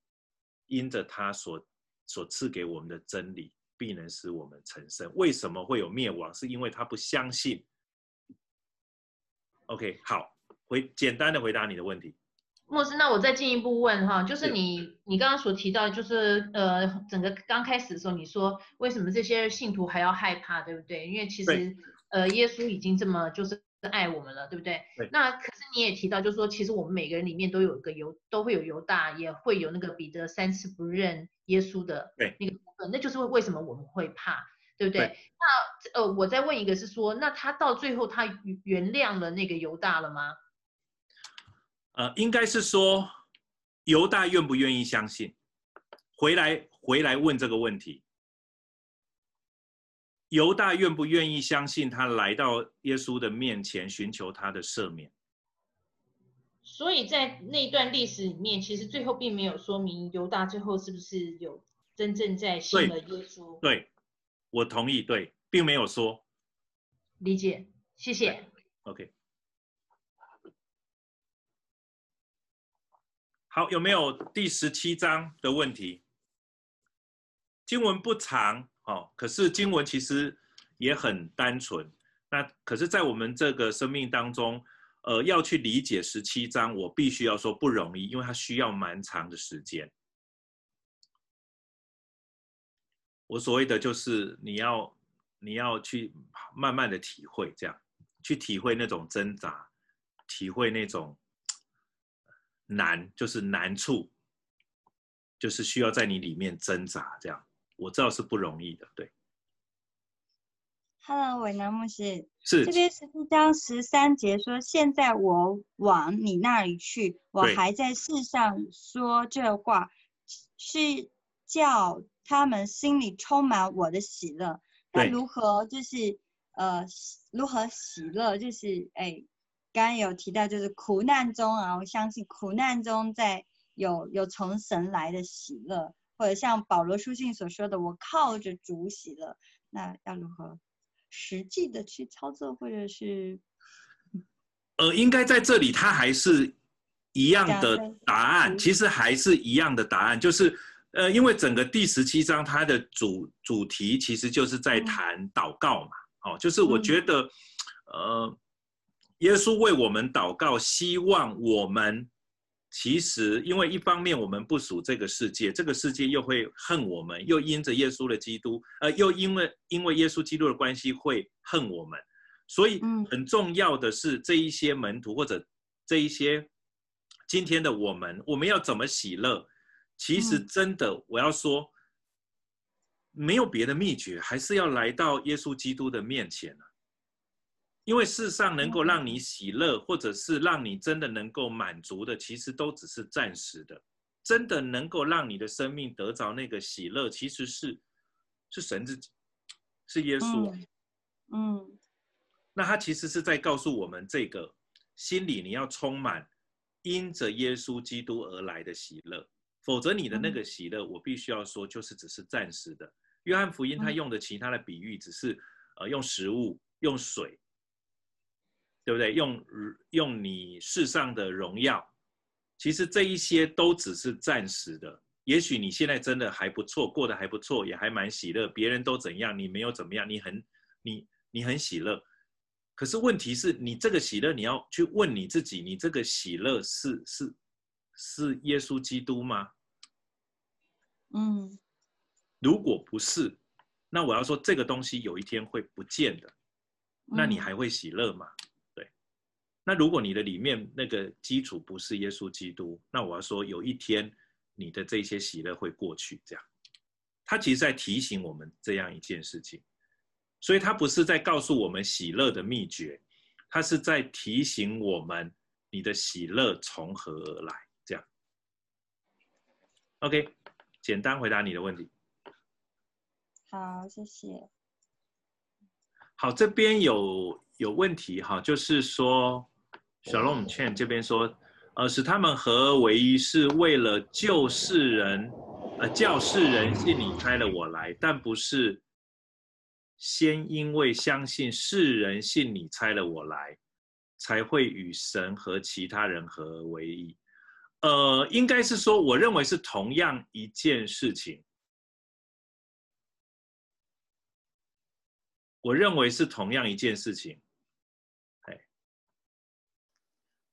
因着他所所赐给我们的真理，必能使我们成圣。为什么会有灭亡？是因为他不相信。OK，好，回简单的回答你的问题。莫师，那我再进一步问哈，就是你你刚刚所提到，就是呃，整个刚开始的时候，你说为什么这些信徒还要害怕，对不对？因为其实呃，耶稣已经这么就是。爱我们了，对不对？对。那可是你也提到，就是说，其实我们每个人里面都有一个犹，都会有犹大，也会有那个彼得三次不认耶稣的那个部分，那就是为什么我们会怕，对不对？对。那呃，我再问一个，是说，那他到最后他原谅了那个犹大了吗？呃，应该是说，犹大愿不愿意相信？回来回来问这个问题。犹大愿不愿意相信他来到耶稣的面前寻求他的赦免？所以在那段历史里面，其实最后并没有说明犹大最后是不是有真正在信了耶稣。对，对，我同意，对，并没有说。理解，谢谢。OK。好，有没有第十七章的问题？经文不长。哦，可是经文其实也很单纯。那可是，在我们这个生命当中，呃，要去理解十七章，我必须要说不容易，因为它需要蛮长的时间。我所谓的就是你要你要去慢慢的体会，这样去体会那种挣扎，体会那种难，就是难处，就是需要在你里面挣扎这样。我知道是不容易的，对。Hello，韦南牧师，是这边十七章十三节说：“现在我往你那里去，我还在世上说这话，是叫他们心里充满我的喜乐。那如何就是呃如何喜乐？就是哎，刚刚有提到就是苦难中啊，我相信苦难中在有有从神来的喜乐。”或者像保罗书信所说的，我靠着主喜乐，那要如何实际的去操作，或者是？呃，应该在这里，他还是一样的答案，其实还是一样的答案，就是呃，因为整个第十七章它的主主题其实就是在谈祷告嘛，嗯、哦，就是我觉得，呃，耶稣为我们祷告，希望我们。其实，因为一方面我们不属这个世界，这个世界又会恨我们，又因着耶稣的基督，呃，又因为因为耶稣基督的关系会恨我们，所以很重要的是这一些门徒或者这一些今天的我们，我们要怎么喜乐？其实真的，我要说，没有别的秘诀，还是要来到耶稣基督的面前。因为世上能够让你喜乐，或者是让你真的能够满足的，其实都只是暂时的。真的能够让你的生命得着那个喜乐，其实是是神自己，是耶稣。嗯。嗯。那他其实是在告诉我们，这个心里你要充满因着耶稣基督而来的喜乐，否则你的那个喜乐，我必须要说，就是只是暂时的。约翰福音他用的其他的比喻，只是呃用食物、用水。对不对？用用你世上的荣耀，其实这一些都只是暂时的。也许你现在真的还不错，过得还不错，也还蛮喜乐。别人都怎样，你没有怎么样，你很你你很喜乐。可是问题是你这个喜乐，你要去问你自己，你这个喜乐是是是耶稣基督吗？嗯，如果不是，那我要说这个东西有一天会不见的，那你还会喜乐吗？嗯那如果你的里面那个基础不是耶稣基督，那我要说有一天你的这些喜乐会过去，这样。他其实在提醒我们这样一件事情，所以他不是在告诉我们喜乐的秘诀，他是在提醒我们你的喜乐从何而来，这样。OK，简单回答你的问题。好，谢谢。好，这边有有问题哈，就是说。小龙劝这边说，呃，使他们合而为一，是为了救世人，呃，叫世人信你差了我来，但不是先因为相信世人信你差了我来，才会与神和其他人合而为一。呃，应该是说，我认为是同样一件事情。我认为是同样一件事情。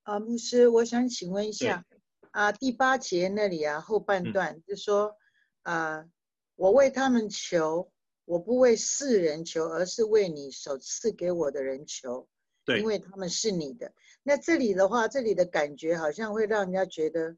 啊，牧师，我想请问一下，啊，第八节那里啊，后半段就说，啊，我为他们求，我不为世人求，而是为你所赐给我的人求。对，因为他们是你的。那这里的话，这里的感觉好像会让人家觉得，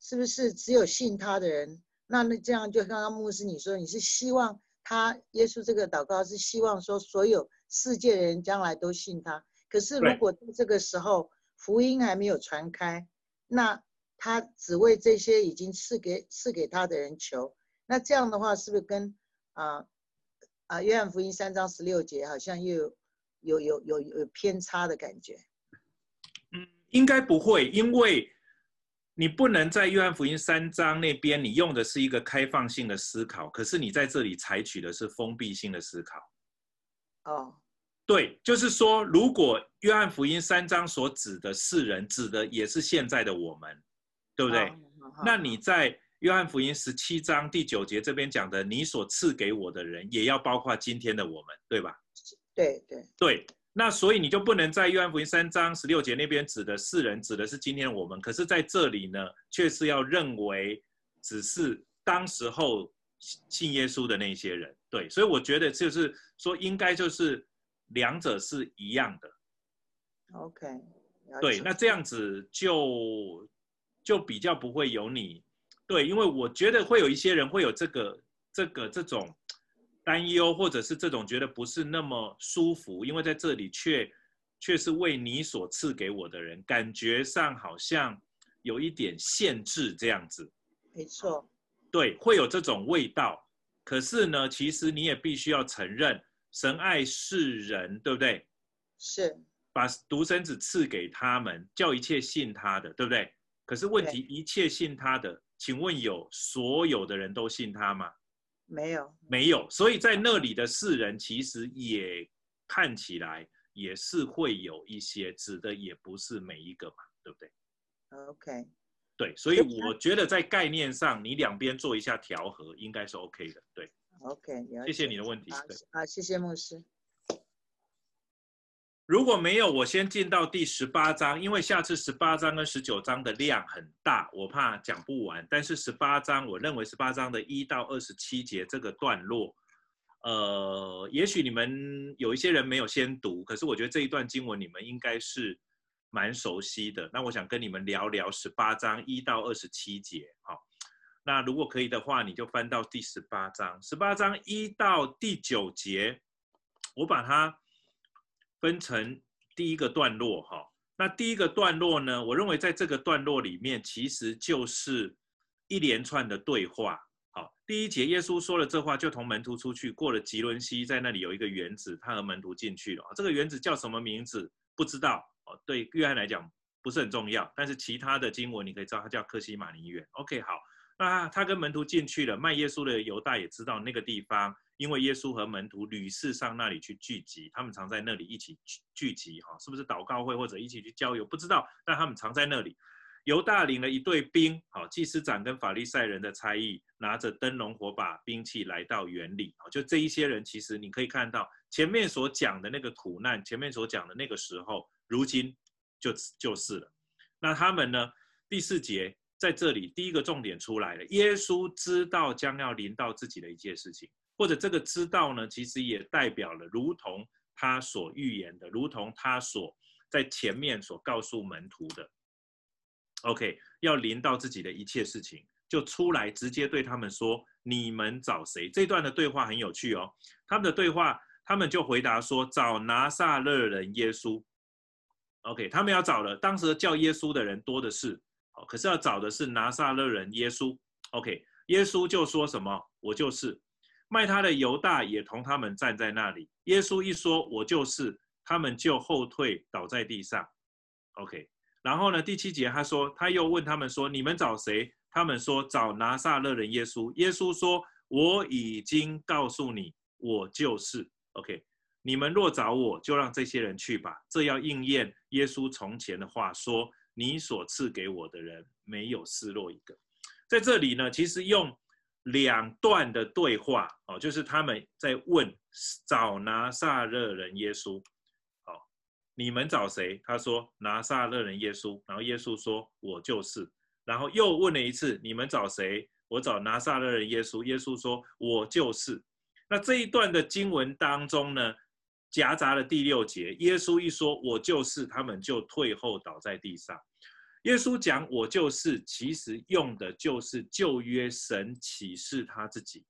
是不是只有信他的人？那那这样就刚刚牧师你说，你是希望他耶稣这个祷告是希望说所有世界的人将来都信他。可是如果在这个时候福音还没有传开，那他只为这些已经赐给赐给他的人求，那这样的话是不是跟啊啊约翰福音三章十六节好像又有有有有有偏差的感觉？嗯，应该不会，因为你不能在约翰福音三章那边，你用的是一个开放性的思考，可是你在这里采取的是封闭性的思考。哦，对，就是说，如果约翰福音三章所指的世人，指的也是现在的我们，对不对？哦，那你在约翰福音十七章第九节这边讲的，你所赐给我的人，也要包括今天的我们，对吧？对对对。那所以你就不能在约翰福音三章十六节那边指的世人，指的是今天我们。可是在这里呢，却是要认为只是当时候信耶稣的那些人。对，所以我觉得就是说，应该就是两者是一样的。OK。对，那这样子就就比较不会有你。对，因为我觉得会有一些人会有这个这个这种。担忧，或者是这种觉得不是那么舒服，因为在这里却却是为你所赐给我的人，感觉上好像有一点限制这样子。没错，对，会有这种味道。可是呢，其实你也必须要承认，神爱世人，对不对？是，把独生子赐给他们，叫一切信他的，对不对？可是问题，一切信他的，请问有所有的人都信他吗？没有，没有，所以在那里的世人其实也看起来也是会有一些指的，也不是每一个嘛，对不对？OK，对，所以我觉得在概念上，你两边做一下调和，应该是 OK 的，对。OK，谢谢你的问题。好，好，谢谢牧师。如果没有，我先进到第十八章，因为下次十八章跟十九章的量很大，我怕讲不完。但是十八章，我认为十八章的一到二十七节这个段落，呃，也许你们有一些人没有先读，可是我觉得这一段经文你们应该是蛮熟悉的。那我想跟你们聊聊十八章一到二十七节，好，那如果可以的话，你就翻到第十八章，十八章一到第九节，我把它。分成第一个段落哈，那第一个段落呢，我认为在这个段落里面，其实就是一连串的对话。好，第一节耶稣说了这话，就同门徒出去，过了汲沦溪，在那里有一个园子，他和门徒进去了。这个园子叫什么名字？不知道哦。对约翰来讲不是很重要，但是其他的经文你可以知道，它叫客西马尼园。OK，好，那他跟门徒进去了，卖耶稣的犹大也知道那个地方。因为耶稣和门徒屡次上那里去聚集，他们常在那里一起聚聚集，哈，是不是祷告会或者一起去郊游？不知道，但他们常在那里。犹大领了一队兵，好，祭司长跟法利赛人的差役，拿着灯笼火把兵器来到园里，就这一些人，其实你可以看到前面所讲的那个苦难，前面所讲的那个时候，如今就就是了。那他们呢？第四节在这里第一个重点出来了，耶稣知道将要临到自己的一件事情。或者这个知道呢，其实也代表了，如同他所预言的，如同他所在前面所告诉门徒的，OK，要临到自己的一切事情，就出来直接对他们说：“你们找谁？”这段的对话很有趣哦。他们的对话，他们就回答说：“找拿撒勒人耶稣。”OK，他们要找的，当时叫耶稣的人多的是，可是要找的是拿撒勒人耶稣。OK，耶稣就说什么：“我就是。”卖他的犹大也同他们站在那里。耶稣一说“我就是”，他们就后退倒在地上。OK，然后呢，第七节他说，他又问他们说：“你们找谁？”他们说：“找拿撒勒人耶稣。”耶稣说：“我已经告诉你，我就是。”OK，你们若找我，就让这些人去吧。这要应验耶稣从前的话，说：“你所赐给我的人，没有失落一个。”在这里呢，其实用。两段的对话哦，就是他们在问找拿撒勒人耶稣，好，你们找谁？他说拿撒勒人耶稣，然后耶稣说我就是，然后又问了一次，你们找谁？我找拿撒勒人耶稣，耶稣说我就是。那这一段的经文当中呢，夹杂了第六节，耶稣一说“我就是”，他们就退后倒在地上。耶稣讲“我就是”，其实用的就是旧约神启示他自己，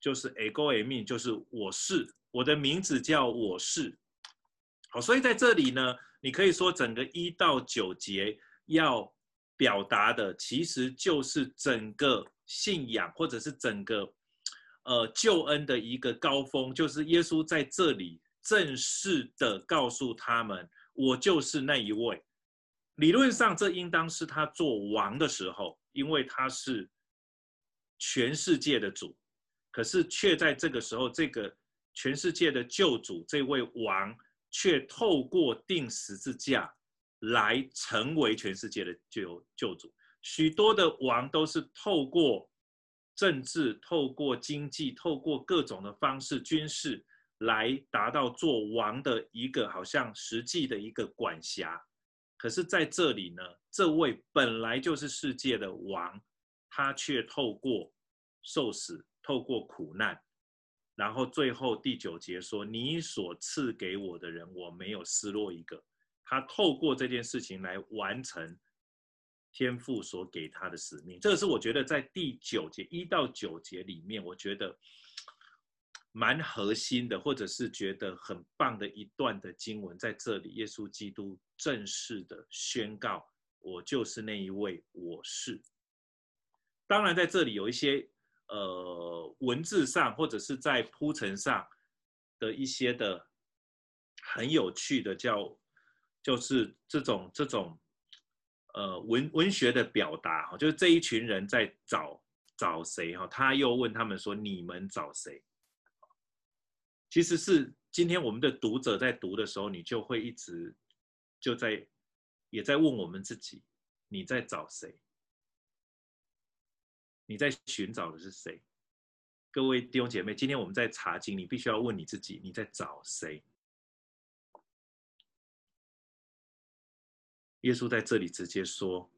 就是 ego eimi，就是我是，我的名字叫我是。好，所以在这里呢，你可以说整个一到九节要表达的，其实就是整个信仰或者是整个。呃，救恩的一个高峰，就是耶稣在这里正式的告诉他们：“我就是那一位。”理论上，这应当是他做王的时候，因为他是全世界的主。可是，却在这个时候，这个全世界的救主，这位王，却透过钉十字架来成为全世界的救救主。许多的王都是透过。政治透过经济，透过各种的方式，军事来达到做王的一个好像实际的一个管辖。可是在这里呢，这位本来就是世界的王，他却透过受死，透过苦难，然后最后第九节说：“你所赐给我的人，我没有失落一个。”他透过这件事情来完成。天父所给他的使命，这个是我觉得在第九节一到九节里面，我觉得蛮核心的，或者是觉得很棒的一段的经文，在这里，耶稣基督正式的宣告：“我就是那一位，我是。”当然，在这里有一些呃文字上或者是在铺陈上的一些的很有趣的，叫就是这种这种。呃，文文学的表达哈，就是这一群人在找找谁哈，他又问他们说：“你们找谁？”其实是今天我们的读者在读的时候，你就会一直就在也在问我们自己：你在找谁？你在寻找的是谁？各位弟兄姐妹，今天我们在查经，你必须要问你自己：你在找谁？耶稣在这里直接说：“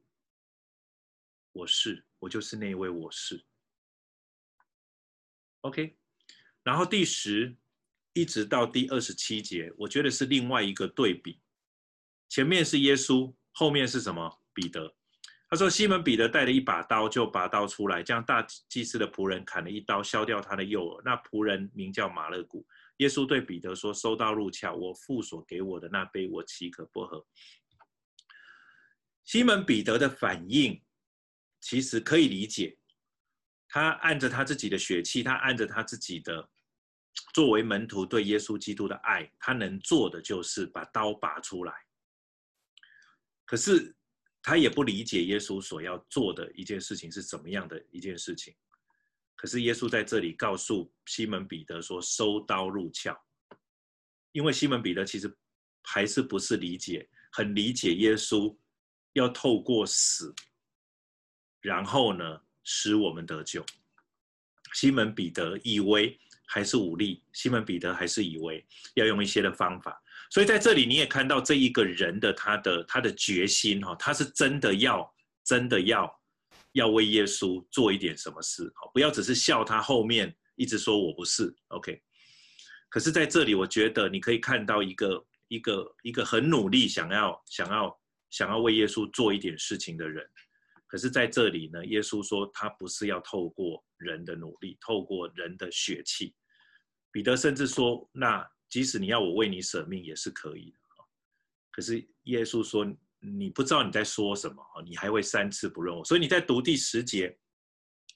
我是，我就是那一位我是。” OK，然后第十一直到第二十七节，我觉得是另外一个对比。前面是耶稣，后面是什么？彼得。他说：“西门彼得带了一把刀，就拔刀出来，将大祭司的仆人砍了一刀，削掉他的右耳。那仆人名叫马勒古。耶稣对彼得说：‘收刀入鞘，我父所给我的那杯，我岂可不喝？’”西门彼得的反应其实可以理解，他按着他自己的血气，他按着他自己的作为门徒对耶稣基督的爱，他能做的就是把刀拔出来。可是他也不理解耶稣所要做的一件事情是怎么样的一件事情。可是耶稣在这里告诉西门彼得说：“收刀入鞘。”因为西门彼得其实还是不是理解，很理解耶稣。要透过死，然后呢，使我们得救。西门彼得以为还是武力，西门彼得还是以为要用一些的方法。所以在这里你也看到这一个人的他的他的决心哈，他是真的要真的要要为耶稣做一点什么事，不要只是笑他后面一直说我不是 OK。可是在这里我觉得你可以看到一个一个一个很努力想要想要。想要为耶稣做一点事情的人，可是在这里呢，耶稣说他不是要透过人的努力，透过人的血气。彼得甚至说，那即使你要我为你舍命也是可以的。可是耶稣说，你不知道你在说什么，你还会三次不认我。所以你在读第十节，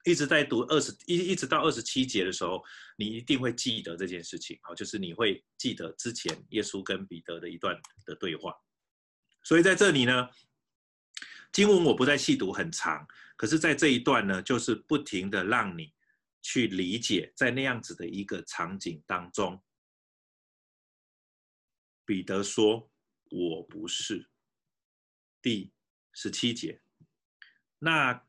一直在读二十一一直到二十七节的时候，你一定会记得这件事情。好，就是你会记得之前耶稣跟彼得的一段的对话。所以在这里呢，经文我不再细读很长，可是，在这一段呢，就是不停的让你去理解，在那样子的一个场景当中，彼得说：“我不是。”第十七节，那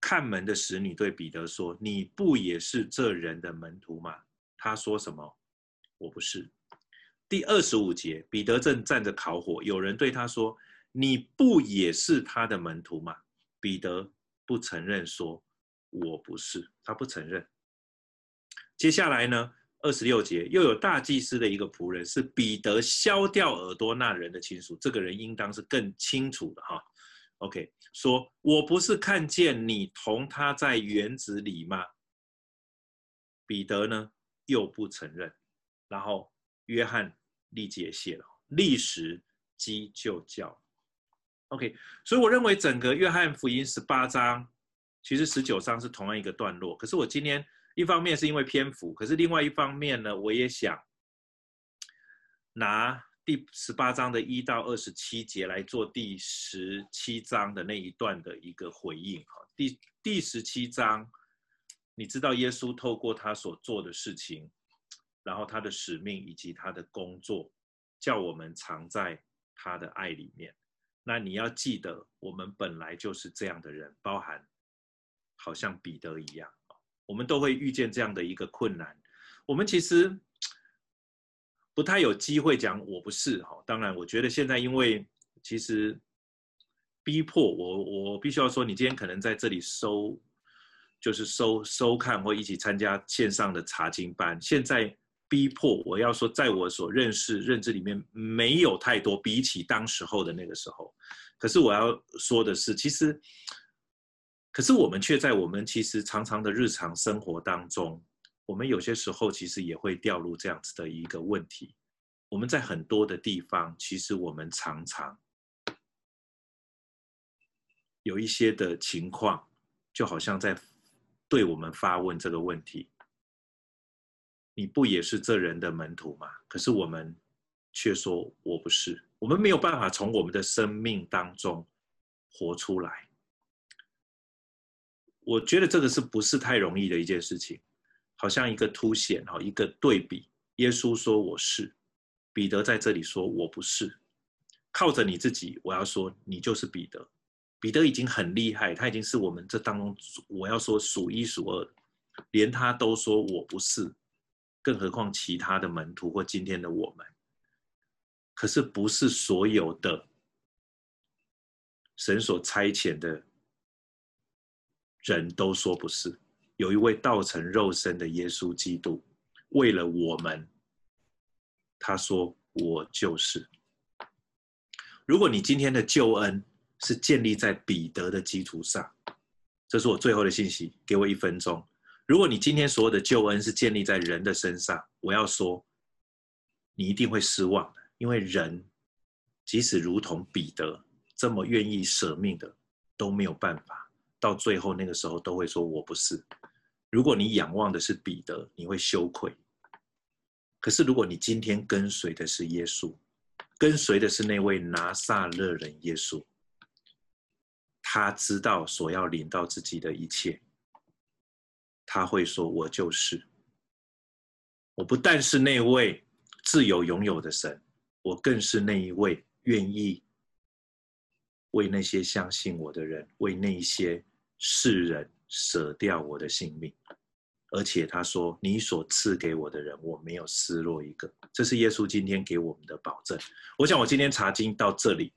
看门的使女对彼得说：“你不也是这人的门徒吗？”他说什么？我不是。第二十五节，彼得正站着烤火，有人对他说：“你不也是他的门徒吗？”彼得不承认说：“我不是。”他不承认。接下来呢，二十六节，又有大祭司的一个仆人，是彼得削掉耳朵那人的亲属，这个人应当是更清楚的哈。OK，说我不是看见你同他在园子里吗？彼得呢又不承认，然后约翰立即谢了，立时鸡就叫。OK，所以我认为整个约翰福音十八章，其实十九章是同样一个段落，可是我今天。一方面是因为篇幅，可是另外一方面呢，我也想拿第十八章的一到二十七节来做第十七章的那一段的一个回应。哈，第第十七章，你知道耶稣透过他所做的事情，然后他的使命以及他的工作，叫我们藏在他的爱里面。那你要记得，我们本来就是这样的人，包含好像彼得一样。我们都会遇见这样的一个困难，我们其实不太有机会讲我不是哈。当然，我觉得现在因为其实逼迫我，我必须要说，你今天可能在这里收，就是收收看或一起参加线上的查经班。现在逼迫我要说，在我所认识认知里面没有太多，比起当时候的那个时候。可是我要说的是，其实。可是我们却在我们其实常常的日常生活当中，我们有些时候其实也会掉入这样子的一个问题。我们在很多的地方，其实我们常常有一些的情况，就好像在对我们发问这个问题：你不也是这人的门徒吗？可是我们却说我不是，我们没有办法从我们的生命当中活出来。我觉得这个是不是太容易的一件事情？好像一个凸显，哈，一个对比。耶稣说我是，彼得在这里说我不是。靠着你自己，我要说你就是彼得。彼得已经很厉害，他已经是我们这当中我要说数一数二，连他都说我不是，更何况其他的门徒或今天的我们。可是不是所有的神所差遣的。人都说不是，有一位道成肉身的耶稣基督，为了我们，他说我就是。如果你今天的救恩是建立在彼得的基础上，这是我最后的信息，给我一分钟。如果你今天所有的救恩是建立在人的身上，我要说，你一定会失望的，因为人即使如同彼得这么愿意舍命的，都没有办法。到最后那个时候都会说我不是。如果你仰望的是彼得，你会羞愧。可是如果你今天跟随的是耶稣，跟随的是那位拿撒勒人耶稣，他知道所要领到自己的一切，他会说：“我就是。我不但是那位自由拥有的神，我更是那一位愿意。”为那些相信我的人，为那些世人舍掉我的性命，而且他说：“你所赐给我的人，我没有失落一个。”这是耶稣今天给我们的保证。我想，我今天查经到这里。